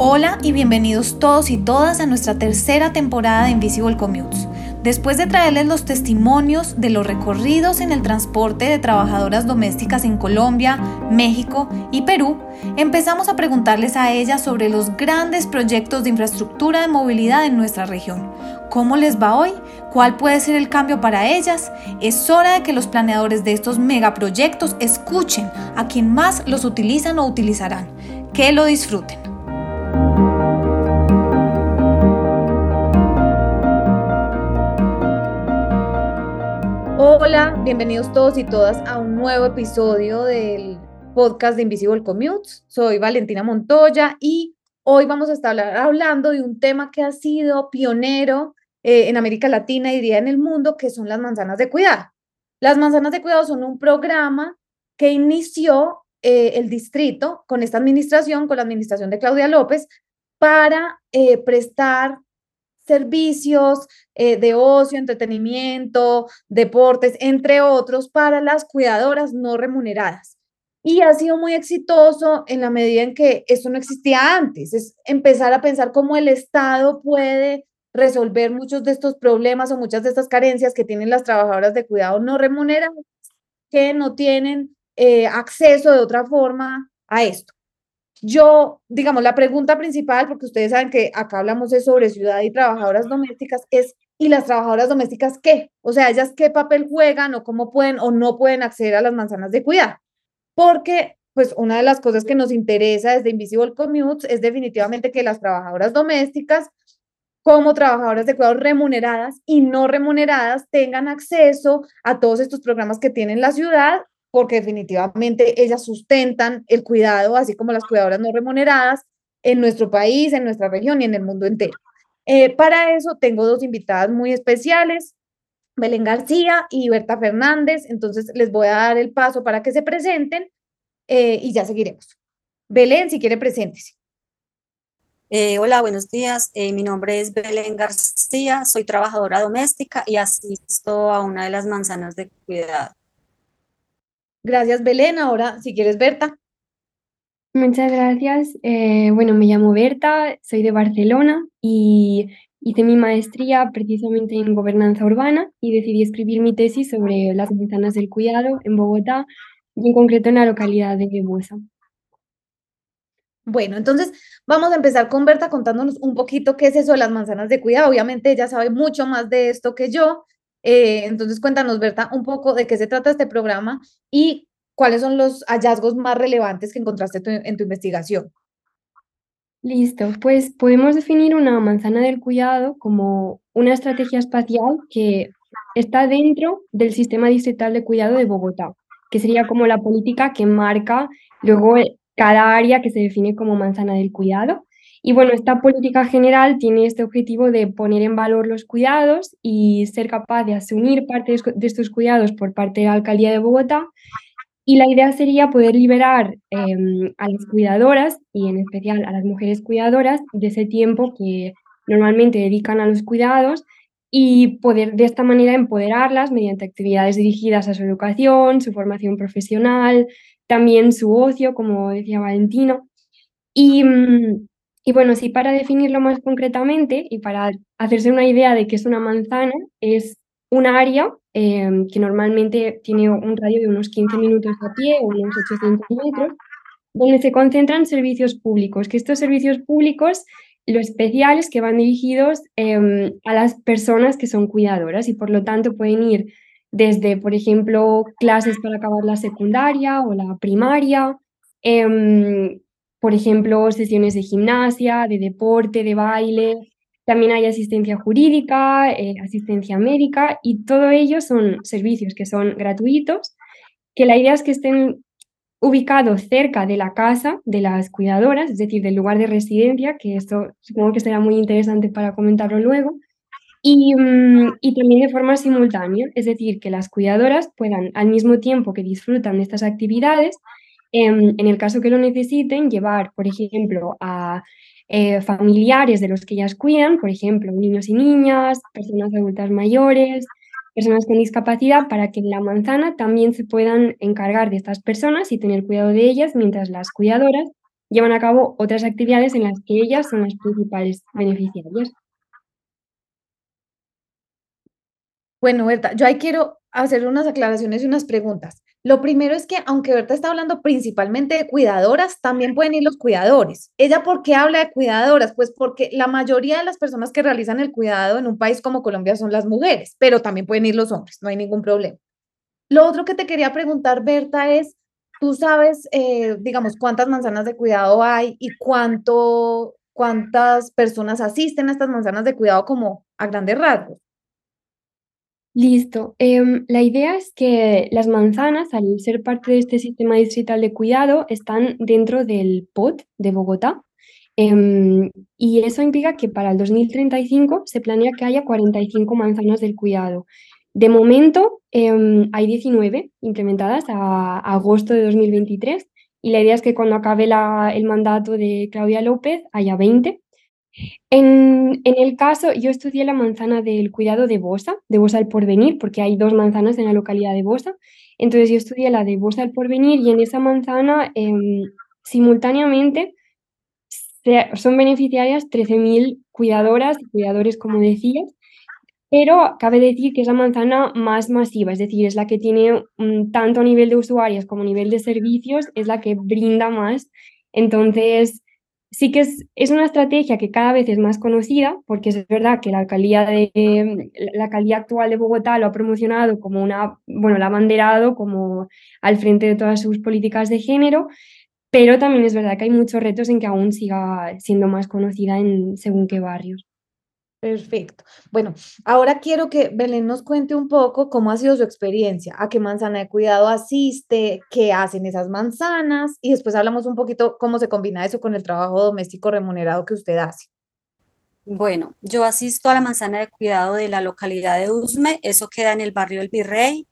Hola y bienvenidos todos y todas a nuestra tercera temporada de Invisible Commutes. Después de traerles los testimonios de los recorridos en el transporte de trabajadoras domésticas en Colombia, México y Perú, empezamos a preguntarles a ellas sobre los grandes proyectos de infraestructura de movilidad en nuestra región. ¿Cómo les va hoy? ¿Cuál puede ser el cambio para ellas? Es hora de que los planeadores de estos megaproyectos escuchen a quien más los utilizan o utilizarán. Que lo disfruten. Bienvenidos todos y todas a un nuevo episodio del podcast de Invisible Commutes. Soy Valentina Montoya y hoy vamos a estar hablando de un tema que ha sido pionero eh, en América Latina y diría en el mundo, que son las manzanas de cuidado. Las manzanas de cuidado son un programa que inició eh, el distrito con esta administración, con la administración de Claudia López, para eh, prestar servicios eh, de ocio, entretenimiento, deportes, entre otros, para las cuidadoras no remuneradas. Y ha sido muy exitoso en la medida en que eso no existía antes, es empezar a pensar cómo el Estado puede resolver muchos de estos problemas o muchas de estas carencias que tienen las trabajadoras de cuidado no remuneradas, que no tienen eh, acceso de otra forma a esto. Yo, digamos, la pregunta principal, porque ustedes saben que acá hablamos de sobre ciudad y trabajadoras domésticas, es, ¿y las trabajadoras domésticas qué? O sea, ellas qué papel juegan o cómo pueden o no pueden acceder a las manzanas de cuidado. Porque, pues, una de las cosas que nos interesa desde Invisible Commutes es definitivamente que las trabajadoras domésticas como trabajadoras de cuidado remuneradas y no remuneradas tengan acceso a todos estos programas que tiene la ciudad porque definitivamente ellas sustentan el cuidado, así como las cuidadoras no remuneradas, en nuestro país, en nuestra región y en el mundo entero. Eh, para eso tengo dos invitadas muy especiales, Belén García y Berta Fernández, entonces les voy a dar el paso para que se presenten eh, y ya seguiremos. Belén, si quiere, preséntese. Eh, hola, buenos días. mi nombre es Belén García, soy trabajadora doméstica y asisto a una de las manzanas de cuidado. Gracias, Belén. Ahora, si quieres, Berta. Muchas gracias. Eh, bueno, me llamo Berta, soy de Barcelona y hice mi maestría precisamente en gobernanza urbana y decidí escribir mi tesis sobre las manzanas del cuidado en Bogotá y en concreto en la localidad de Buesa. Bueno, entonces vamos a empezar con Berta contándonos un poquito qué es eso de las manzanas de cuidado. Obviamente ella sabe mucho más de esto que yo, eh, entonces, cuéntanos, Berta, un poco de qué se trata este programa y cuáles son los hallazgos más relevantes que encontraste en tu investigación. Listo, pues podemos definir una manzana del cuidado como una estrategia espacial que está dentro del sistema distrital de cuidado de Bogotá, que sería como la política que marca luego cada área que se define como manzana del cuidado. Y bueno, esta política general tiene este objetivo de poner en valor los cuidados y ser capaz de asumir parte de estos cuidados por parte de la Alcaldía de Bogotá. Y la idea sería poder liberar em, a las cuidadoras y en especial a las mujeres cuidadoras de ese tiempo que normalmente dedican a los cuidados y poder de esta manera empoderarlas mediante actividades dirigidas a su educación, su formación profesional, también su ocio, como decía Valentino. Y, mm, y bueno, sí, para definirlo más concretamente y para hacerse una idea de qué es una manzana, es un área em, que normalmente tiene un radio de unos 15 minutos a pie o unos 800 metros, donde se concentran servicios públicos, que estos servicios públicos, lo especial es que van dirigidos em, a las personas que son cuidadoras y por lo tanto pueden ir desde, por ejemplo, clases para acabar la secundaria o la primaria, em, por ejemplo, sesiones de gimnasia, de deporte, de baile. También hay asistencia jurídica, eh, asistencia médica y todo ello son servicios que son gratuitos, que la idea es que estén ubicados cerca de la casa de las cuidadoras, es decir, del lugar de residencia, que esto supongo que será muy interesante para comentarlo luego, y, mm, y, también de forma simultánea, es decir, que las cuidadoras puedan, al mismo tiempo que disfrutan de estas actividades, en, el caso que lo necesiten, llevar, por ejemplo, a eh, familiares de los que ellas cuidan, por ejemplo, niños y niñas, personas adultas mayores, personas con discapacidad, para que en la manzana también se puedan encargar de estas personas y tener cuidado de ellas mientras las cuidadoras llevan a cabo otras actividades en las que ellas son las principales beneficiarias. Bueno, Berta, yo ahí quiero hacer unas aclaraciones y unas preguntas. Lo primero es que, aunque Berta está hablando principalmente de cuidadoras, también pueden ir los cuidadores. ¿Ella por qué habla de cuidadoras? Pues porque la mayoría de las personas que realizan el cuidado en un país como Colombia son las mujeres, pero también pueden ir los hombres, no hay ningún problema. Lo otro que te quería preguntar, Berta, es, ¿tú sabes, eh, digamos, cuántas manzanas de cuidado hay y cuánto, cuántas personas asisten a estas manzanas de cuidado como a grandes rasgos? Listo. Em, la idea es que las manzanas, al ser parte de este sistema distrital de cuidado, están dentro del POT de Bogotá. Em, y eso implica que para el 2035 se planea que haya 45 manzanas del cuidado. De momento em, hay 19 implementadas a, agosto de 2023 y la idea es que cuando acabe el mandato de Claudia López haya 20 en, el caso, yo estudié la manzana del cuidado de Bosa, de Bosa al Porvenir, porque hay dos manzanas en la localidad de Bosa. Entonces yo estudié la de Bosa al Porvenir y en esa manzana em, simultáneamente son beneficiarias 13.000 cuidadoras y cuidadores, como decías, pero cabe decir que es la manzana más masiva, es decir, es la que tiene tanto a nivel de usuarios como nivel de servicios, es la que brinda más. Entonces, sí que es, es, una estrategia que cada vez es más conocida, porque es verdad que la alcaldía, de, la alcaldía actual de Bogotá lo ha promocionado como una, bueno, la ha banderado como al frente de todas sus políticas de género, pero también es verdad que hay muchos retos en que aún siga siendo más conocida en según qué barrios. Perfecto. Bueno, ahora quiero que Belén nos cuente un poco cómo ha sido su experiencia, a qué manzana de cuidado asiste, qué hacen esas manzanas y después hablamos un poquito cómo se combina eso con el trabajo doméstico remunerado que usted hace. Bueno, yo asisto a la manzana de cuidado de la localidad de Usme, eso queda en el barrio El Virrey.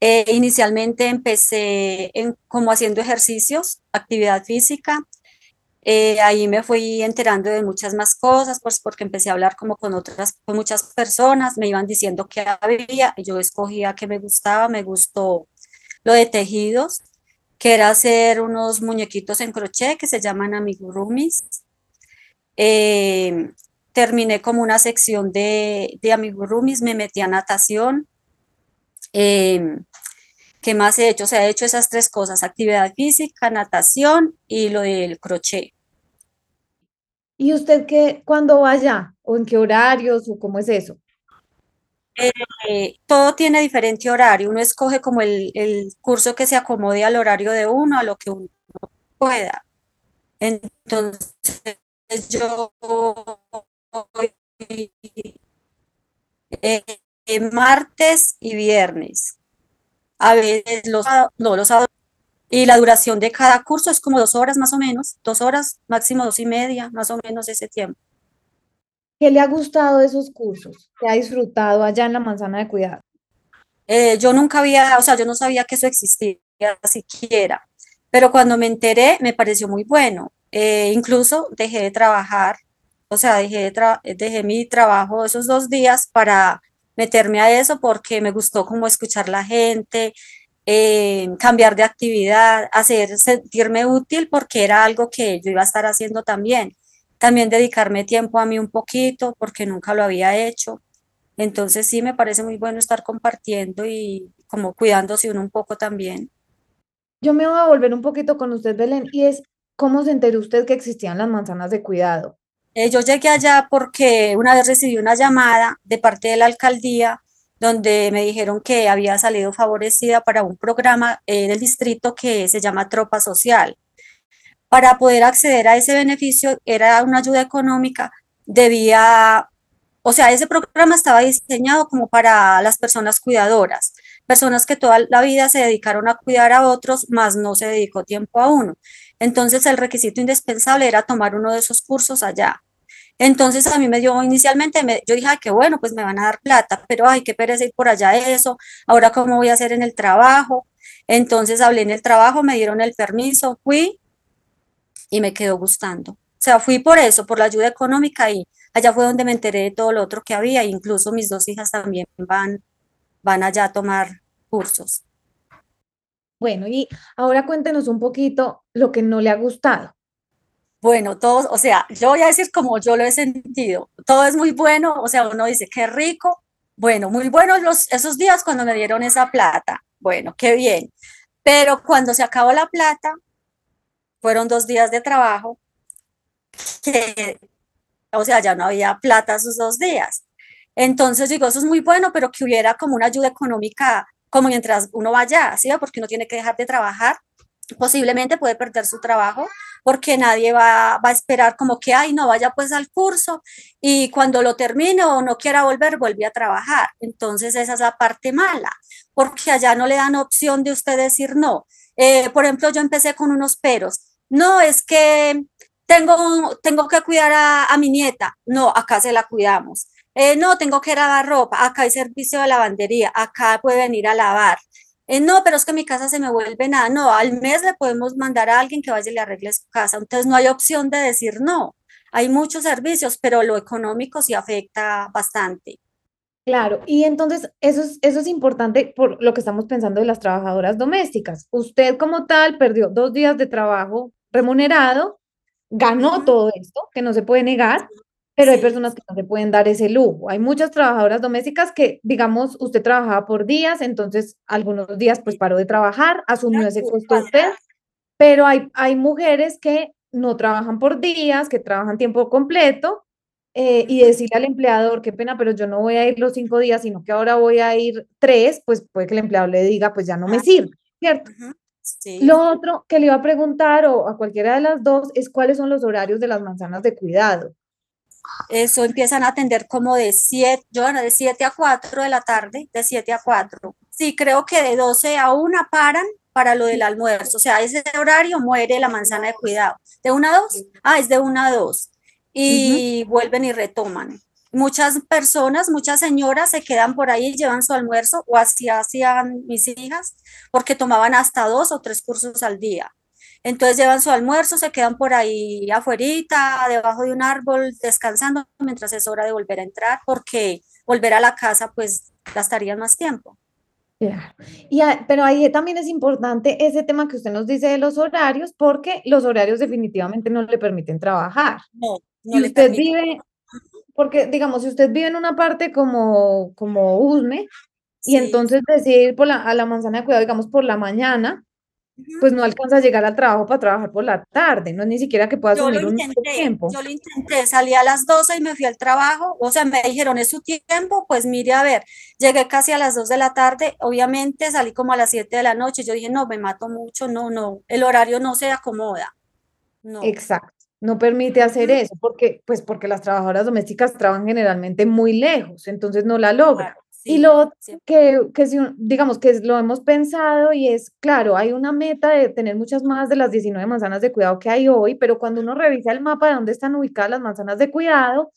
Eh, inicialmente empecé en, como haciendo ejercicios, actividad física, eh, ahí me fui enterando de muchas más cosas, pues porque empecé a hablar como con otras, muchas personas, me iban diciendo qué había, y yo escogía qué me gustaba, me gustó lo de tejidos, que era hacer unos muñequitos en crochet que se llaman amigurumis. Eh, terminé como una sección de, de amigurumis, me metí a natación. Eh, ¿Qué más he hecho? Se ha hecho esas tres cosas, actividad física, natación y lo del crochet. ¿Y usted qué, cuándo va allá? ¿O en qué horarios? ¿O cómo es eso? Eh, todo tiene diferente horario. Uno escoge como el, curso que se acomode al horario de uno, a lo que uno pueda. Entonces, yo eh, martes y viernes a veces los, no, los y la duración de cada curso es como dos horas más o menos, dos horas, máximo dos y media, más o menos ese tiempo. ¿Qué le ha gustado de esos cursos? ¿Qué ha disfrutado allá en la manzana de cuidado? Eh, yo nunca había, o sea, yo no sabía que eso existía siquiera, pero cuando me enteré me pareció muy bueno. Eh, incluso dejé de trabajar, o sea, dejé, de dejé mi trabajo esos dos días para meterme a eso porque me gustó como escuchar la gente, eh, cambiar de actividad, hacer sentirme útil porque era algo que yo iba a estar haciendo también. También dedicarme tiempo a mí un poquito porque nunca lo había hecho. Entonces sí me parece muy bueno estar compartiendo y como cuidándose uno un poco también. Yo me voy a volver un poquito con usted, Belén, y es, ¿cómo se enteró usted que existían las manzanas de cuidado? Eh, yo llegué allá porque una vez recibí una llamada de parte de la alcaldía donde me dijeron que había salido favorecida para un programa en del distrito que se llama Tropa Social. Para poder acceder a ese beneficio era una ayuda económica, debía, o sea, ese programa estaba diseñado como para las personas cuidadoras, personas que toda la vida se dedicaron a cuidar a otros, más no se dedicó tiempo a uno. Entonces el requisito indispensable era tomar uno de esos cursos allá. Entonces a mí me dio inicialmente, me, yo dije, ay, qué bueno, pues me van a dar plata, pero ay, qué pereza ir por allá eso, ahora cómo voy a hacer en el trabajo. Entonces hablé en el trabajo, me dieron el permiso, fui y me quedó gustando. O sea, fui por eso, por la ayuda económica y allá fue donde me enteré de todo lo otro que había, incluso mis dos hijas también van, van allá a tomar cursos. Bueno, y ahora cuéntenos un poquito lo que no le ha gustado. Bueno, todos, o sea, yo voy a decir como yo lo he sentido, todo es muy bueno, o sea, uno dice, qué rico, bueno, muy buenos los, esos días cuando me dieron esa plata, bueno, qué bien, pero cuando se acabó la plata, fueron dos días de trabajo, que, o sea, ya no había plata esos dos días. Entonces digo, eso es muy bueno, pero que hubiera como una ayuda económica, como mientras uno vaya, ¿sí? Porque uno tiene que dejar de trabajar posiblemente puede perder su trabajo porque nadie va, a esperar como que, ay, no vaya pues al curso y cuando lo termine o no quiera volver, vuelve a trabajar. Entonces esa es la parte mala, porque allá no le dan opción de usted decir no. Eh, por ejemplo, yo empecé con unos peros. No, es que tengo, tengo que cuidar a, mi nieta. No, acá se la cuidamos. Eh, no, tengo que lavar ropa. Acá hay servicio de lavandería. Acá puede venir a lavar. Eh, no, pero es que mi casa se me vuelve nada. No, al mes le podemos mandar a alguien que vaya y le arregle su casa. Entonces no hay opción de decir no. Hay muchos servicios, pero lo económico sí afecta bastante. Claro, y entonces eso es, eso es importante por lo que estamos pensando de las trabajadoras domésticas. Usted como tal perdió dos días de trabajo remunerado, ganó todo esto, que no se puede negar, pero hay personas que no se pueden dar ese lujo. Hay muchas trabajadoras domésticas que, digamos, usted trabajaba por días, entonces algunos días pues paró de trabajar, asumió ese costo usted, pero hay, hay mujeres que no trabajan por días, que trabajan tiempo completo, eh, y decirle al empleador, qué pena, pero yo no voy a ir los cinco días, sino que ahora voy a ir tres, pues puede que el empleador le diga, pues ya no me sirve, ¿cierto? Lo otro que le iba a preguntar, o a cualquiera de las dos, es cuáles son los horarios de las manzanas de cuidado. Eso empiezan a atender como de 7, yo de 7 a 4 de la tarde, de 7 a 4. Sí, creo que de 12 a 1 paran para lo del almuerzo. O sea, ese horario muere la manzana de cuidado. ¿De 1 a 2? Ah, es de 1 a 2. Y vuelven y retoman. Muchas personas, muchas señoras se quedan por ahí, llevan su almuerzo o así hacían mis hijas, porque tomaban hasta dos o tres cursos al día. Entonces llevan su almuerzo, se quedan por ahí afuera, debajo de un árbol, descansando mientras es hora de volver a entrar, porque volver a la casa pues gastarían más tiempo. Y pero ahí también es importante ese tema que usted nos dice de los horarios, porque los horarios definitivamente no le permiten trabajar. No, no si usted vive, porque digamos, si usted vive en una parte como, como Usme, y entonces decide por la, a la manzana de cuidado, digamos, por la mañana, pues no alcanza a llegar al trabajo para trabajar por la tarde, no es ni siquiera que pueda asumir un tiempo. Yo lo intenté, salí a las 12 y me fui al trabajo, o sea, me dijeron, es su tiempo, pues mire, a ver, llegué casi a las 2 de la tarde, obviamente salí como a las 7 de la noche, yo dije, no, me mato mucho, no, no, el horario no se acomoda. No. Exacto, no permite hacer eso, porque, pues porque las trabajadoras domésticas trabajan generalmente muy lejos, entonces no la logran y lo que, que digamos que lo hemos pensado y es, claro, hay una meta de tener muchas más de las 19 manzanas de cuidado que hay hoy, pero cuando uno revisa el mapa de dónde están ubicadas las manzanas de cuidado,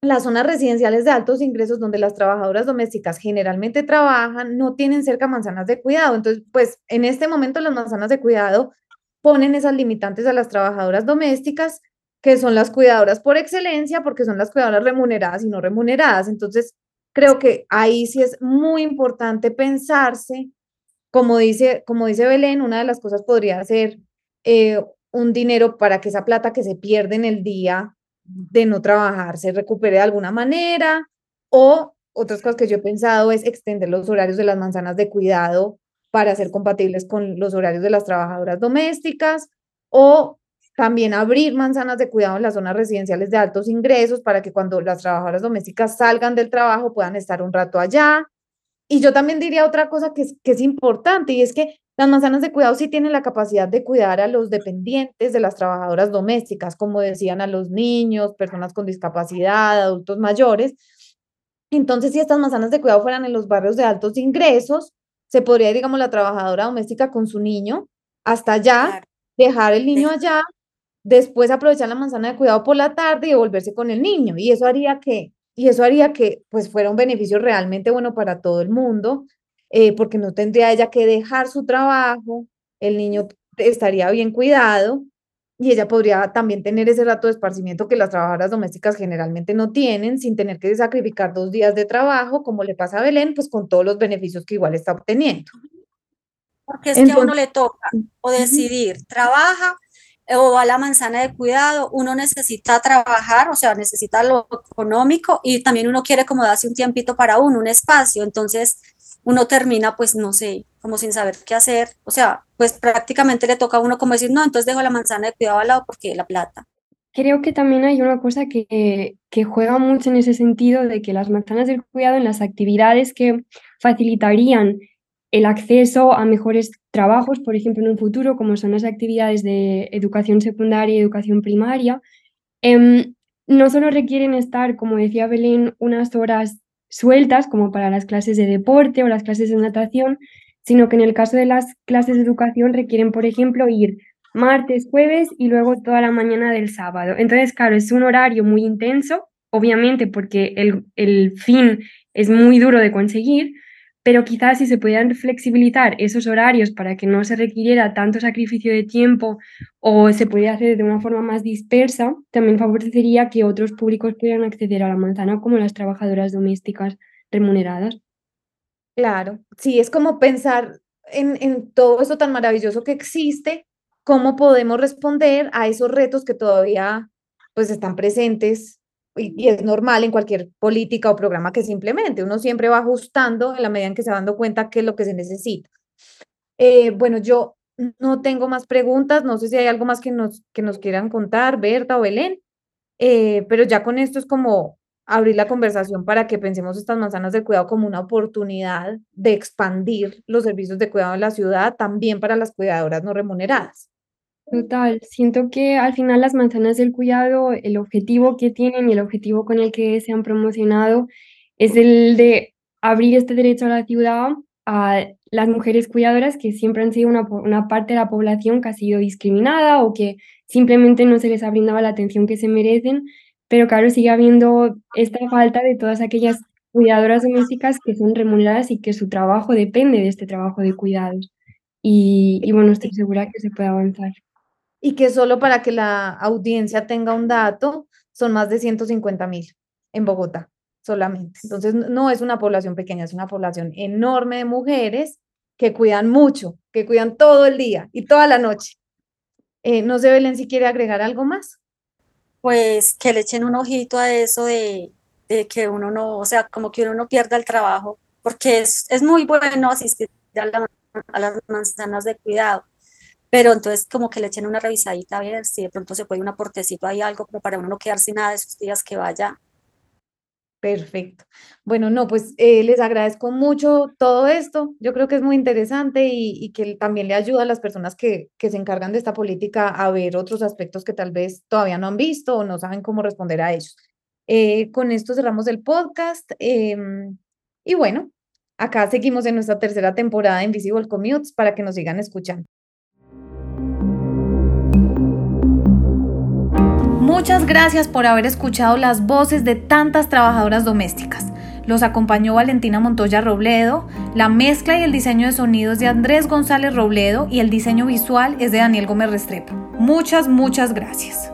las zonas residenciales de altos ingresos donde las trabajadoras domésticas generalmente trabajan no tienen cerca manzanas de cuidado. Entonces, pues en este momento las manzanas de cuidado ponen esas limitantes a las trabajadoras domésticas, que son las cuidadoras por excelencia, porque son las cuidadoras remuneradas y no remuneradas. Entonces, creo que ahí sí es muy importante pensarse, como dice, como dice Belén, una de las cosas podría ser eh, un dinero para que esa plata que se pierde en el día de no trabajar se recupere de alguna manera, o otras cosas que yo he pensado es extender los horarios de las manzanas de cuidado para ser compatibles con los horarios de las trabajadoras domésticas, o también abrir manzanas de cuidado en las zonas residenciales de altos ingresos para que cuando las trabajadoras domésticas salgan del trabajo puedan estar un rato allá. Y yo también diría otra cosa que es, que es importante y es que las manzanas de cuidado sí tienen la capacidad de cuidar a los dependientes de las trabajadoras domésticas, como decían a los niños, personas con discapacidad, adultos mayores. Entonces, si estas manzanas de cuidado fueran en los barrios de altos ingresos, se podría, digamos, la trabajadora doméstica con su niño hasta allá, dejar el niño allá después aprovechar la manzana de cuidado por la tarde y volverse con el niño. Y eso haría que, y eso haría que pues fuera un beneficio realmente bueno para todo el mundo, eh, porque no tendría ella que dejar su trabajo, el niño estaría bien cuidado y ella podría también tener ese rato de esparcimiento que las trabajadoras domésticas generalmente no tienen, sin tener que sacrificar dos días de trabajo, como le pasa a Belén, pues con todos los beneficios que igual está obteniendo. Porque es que a uno le toca o decidir, trabaja o a la manzana de cuidado, uno necesita trabajar, o sea, necesita lo económico y también uno quiere como darse un tiempito para uno, un espacio, entonces uno termina pues no sé, como sin saber qué hacer, o sea, pues prácticamente le toca a uno como decir, no, entonces dejo la manzana de cuidado al lado porque la plata. Creo que también hay una cosa que, que juega mucho en ese sentido de que las manzanas del cuidado en las actividades que facilitarían el acceso a mejores trabajos, por ejemplo, en un futuro, como son las actividades de educación secundaria y educación primaria, em, no solo requieren estar, como decía Belén, unas horas sueltas como para las clases de deporte o las clases de natación, sino que en el caso de las clases de educación requieren, por ejemplo, ir martes, jueves y luego toda la mañana del sábado. Entonces, claro, es un horario muy intenso, obviamente porque el, el fin es muy duro de conseguir, pero quizás si se pudieran flexibilizar esos horarios para que no se requiriera tanto sacrificio de tiempo o se pudiera hacer de una forma más dispersa, también favorecería que otros públicos pudieran acceder a la manzana, como las trabajadoras domésticas remuneradas. Claro, sí, es como pensar en, en todo eso tan maravilloso que existe, cómo podemos responder a esos retos que todavía pues están presentes y, es normal en cualquier política o programa que simplemente uno siempre va ajustando en la medida en que se va dando cuenta qué es lo que se necesita. Eh, bueno, yo no tengo más preguntas, no sé si hay algo más que nos, que nos quieran contar, Berta o Belén, eh, pero ya con esto es como abrir la conversación para que pensemos estas manzanas de cuidado como una oportunidad de expandir los servicios de cuidado en la ciudad también para las cuidadoras no remuneradas. Total, siento que al final las manzanas del cuidado, el objetivo que tienen y el objetivo con el que se han promocionado es el de abrir este derecho a la ciudad a las mujeres cuidadoras que siempre han sido una, parte de la población que ha sido discriminada o que simplemente no se les ha brindado la atención que se merecen, pero claro, sigue habiendo esta falta de todas aquellas cuidadoras domésticas que son remuneradas y que su trabajo depende de este trabajo de cuidados. Y, y bueno, estoy segura que se puede avanzar y que solo para que la audiencia tenga un dato, son más de 150 mil en Bogotá solamente. Entonces, no es una población pequeña, es una población enorme de mujeres que cuidan mucho, que cuidan todo el día y toda la noche. Eh, no sé, Belén, si quiere agregar algo más. Pues que le echen un ojito a eso de, que uno no, o sea, como que uno no pierda el trabajo, porque es, es muy bueno asistir a, a las manzanas de cuidado pero entonces como que le echen una revisadita a ver si de pronto se puede un aportecito ahí, algo como para uno no quedar sin nada de esos días que vaya. Perfecto. Bueno, no, pues eh, les agradezco mucho todo esto. Yo creo que es muy interesante y, que también le ayuda a las personas que, se encargan de esta política a ver otros aspectos que tal vez todavía no han visto o no saben cómo responder a ellos. Eh, con esto cerramos el podcast. Em, y bueno, acá seguimos en nuestra tercera temporada de Invisible Commutes para que nos sigan escuchando. Muchas gracias por haber escuchado las voces de tantas trabajadoras domésticas. Los acompañó Valentina Montoya Robledo, la mezcla y el diseño de sonidos de Andrés González Robledo y el diseño visual es de Daniel Gómez Restrepo. Muchas, muchas gracias.